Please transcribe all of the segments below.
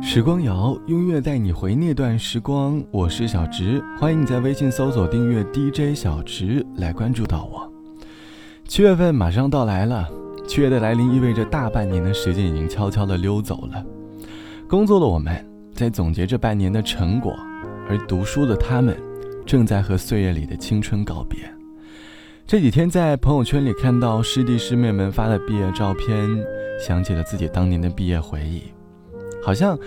时光谣，音乐带你回那段时光。我是小直，欢迎你在微信搜索订阅 DJ 小直来关注到我。七月份马上到来了，七月的来临意味着大半年的时间已经悄悄地溜走了。工作的我们在总结这半年的成果，而读书的他们正在和岁月里的青春告别。这几天在朋友圈里看到师弟师妹们发的毕业照片，想起了自己当年的毕业回忆。好像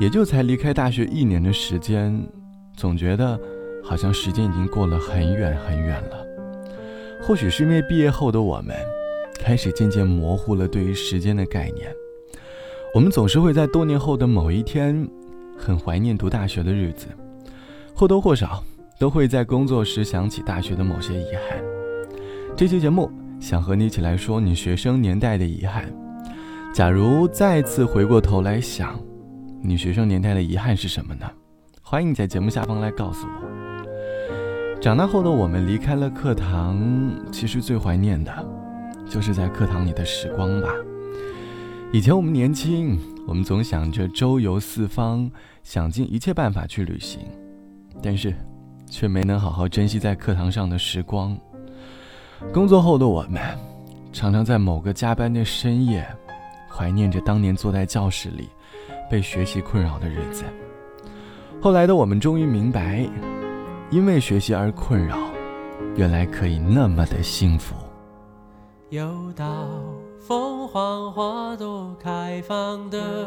也就才离开大学一年的时间，总觉得好像时间已经过了很远很远了。或许是因为毕业后的我们，开始渐渐模糊了对于时间的概念。我们总是会在多年后的某一天，很怀念读大学的日子，或多或少都会在工作时想起大学的某些遗憾。这期节目想和你一起来说你学生年代的遗憾。假如再次回过头来想，你学生年代的遗憾是什么呢？欢迎你在节目下方来告诉我。长大后的我们离开了课堂，其实最怀念的，就是在课堂里的时光吧。以前我们年轻，我们总想着周游四方，想尽一切办法去旅行，但是，却没能好好珍惜在课堂上的时光。工作后的我们，常常在某个加班的深夜。怀念着当年坐在教室里，被学习困扰的日子。后来的我们终于明白，因为学习而困扰，原来可以那么的幸福。又到凤凰花朵开放的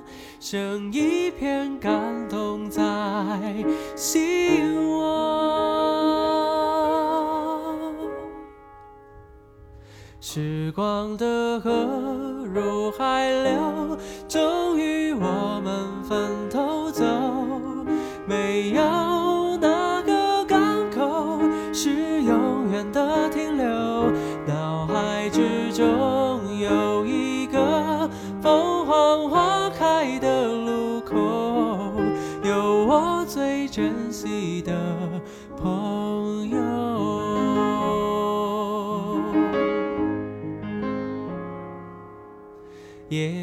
剩一片感动在心窝。时光的河入海流，终于我们分头走。没有哪个港口是永远的停留。脑海之中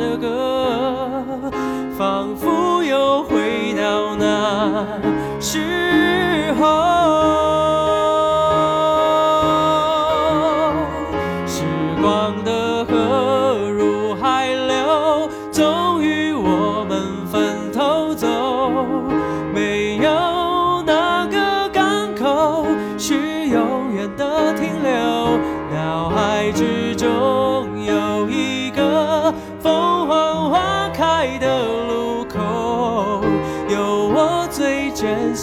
的歌，仿佛又回到那时候。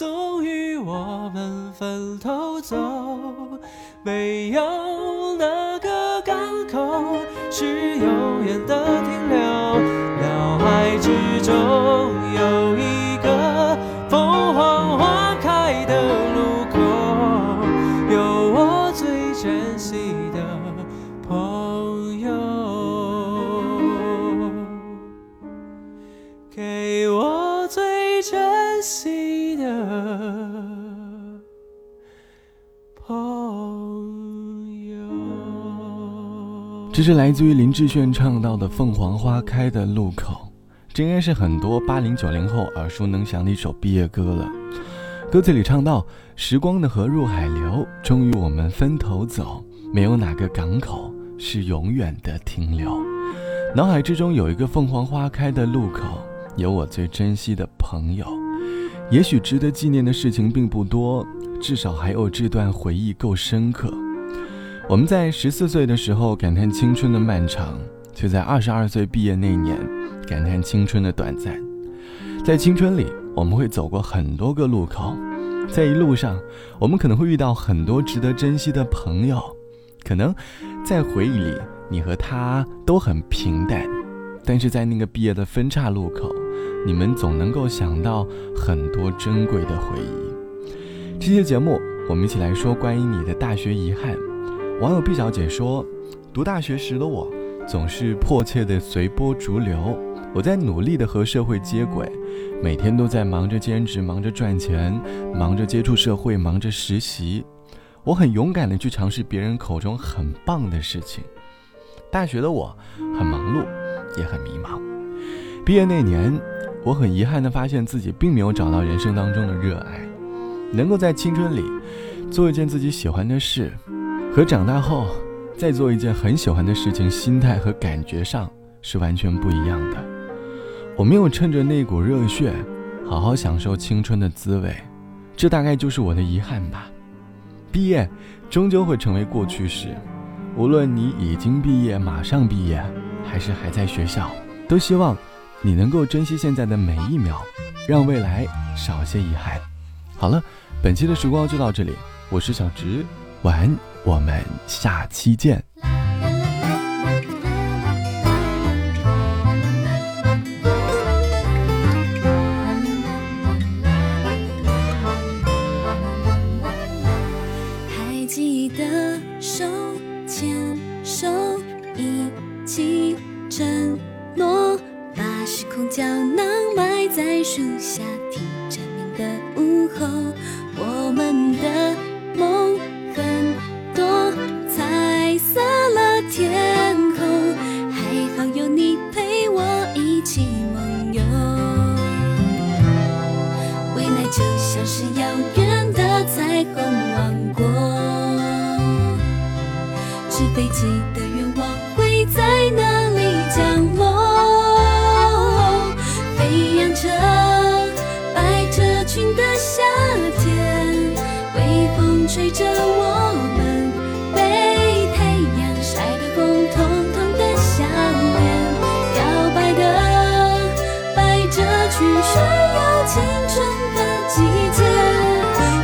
终于我们分头走。没有哪个港口是永远的停留。脑海之中这是来自于林志炫唱到的《凤凰花开的路口》，这应该是很多八零九零后耳熟能详的一首毕业歌了。歌词里唱到：“时光的河入海流，终于我们分头走，没有哪个港口是永远的停留。”脑海之中有一个凤凰花开的路口，有我最珍惜的朋友。也许值得纪念的事情并不多，至少还有这段回忆够深刻。我们在十四岁的时候感叹青春的漫长，却在二十二岁毕业那年感叹青春的短暂。在青春里，我们会走过很多个路口，在一路上，我们可能会遇到很多值得珍惜的朋友，可能在回忆里。你和他都很平淡，但是在那个毕业的分岔路口，你们总能够想到很多珍贵的回忆。这期节目，我们一起来说关于你的大学遗憾。网友毕小姐说：“读大学时的我，总是迫切的随波逐流，我在努力的和社会接轨，每天都在忙着兼职，忙着赚钱，忙着接触社会，忙着实习。我很勇敢的去尝试别人口中很棒的事情。”大学的我很忙碌，也很迷茫。毕业那年，我很遗憾地发现自己并没有找到人生当中的热爱。能够在青春里做一件自己喜欢的事，和长大后再做一件很喜欢的事情，心态和感觉上是完全不一样的。我没有趁着那股热血，好好享受青春的滋味，这大概就是我的遗憾吧。毕业终究会成为过去式。无论你已经毕业、马上毕业，还是还在学校，都希望你能够珍惜现在的每一秒，让未来少些遗憾。好了，本期的时光就到这里，我是小直，晚安，我们下期见。飞机的愿望会在哪里降落？飞扬着百褶裙的夏天，微风吹着我们被太阳晒得红彤彤的项链，摇摆的百褶裙炫耀青春的季节。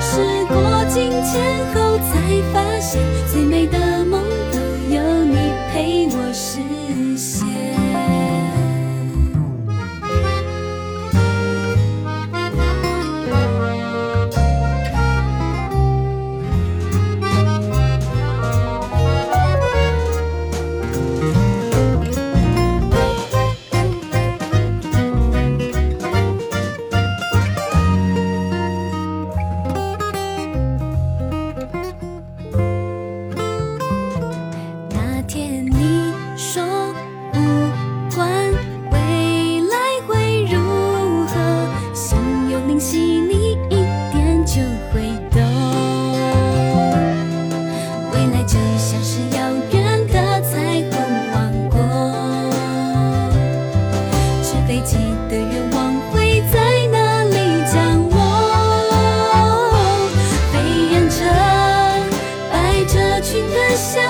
时过境迁后才发现，最美联系你一点就会懂，未来就像是遥远的彩虹王国，纸飞机的愿望会在哪里降落？飞扬着百褶裙的夏。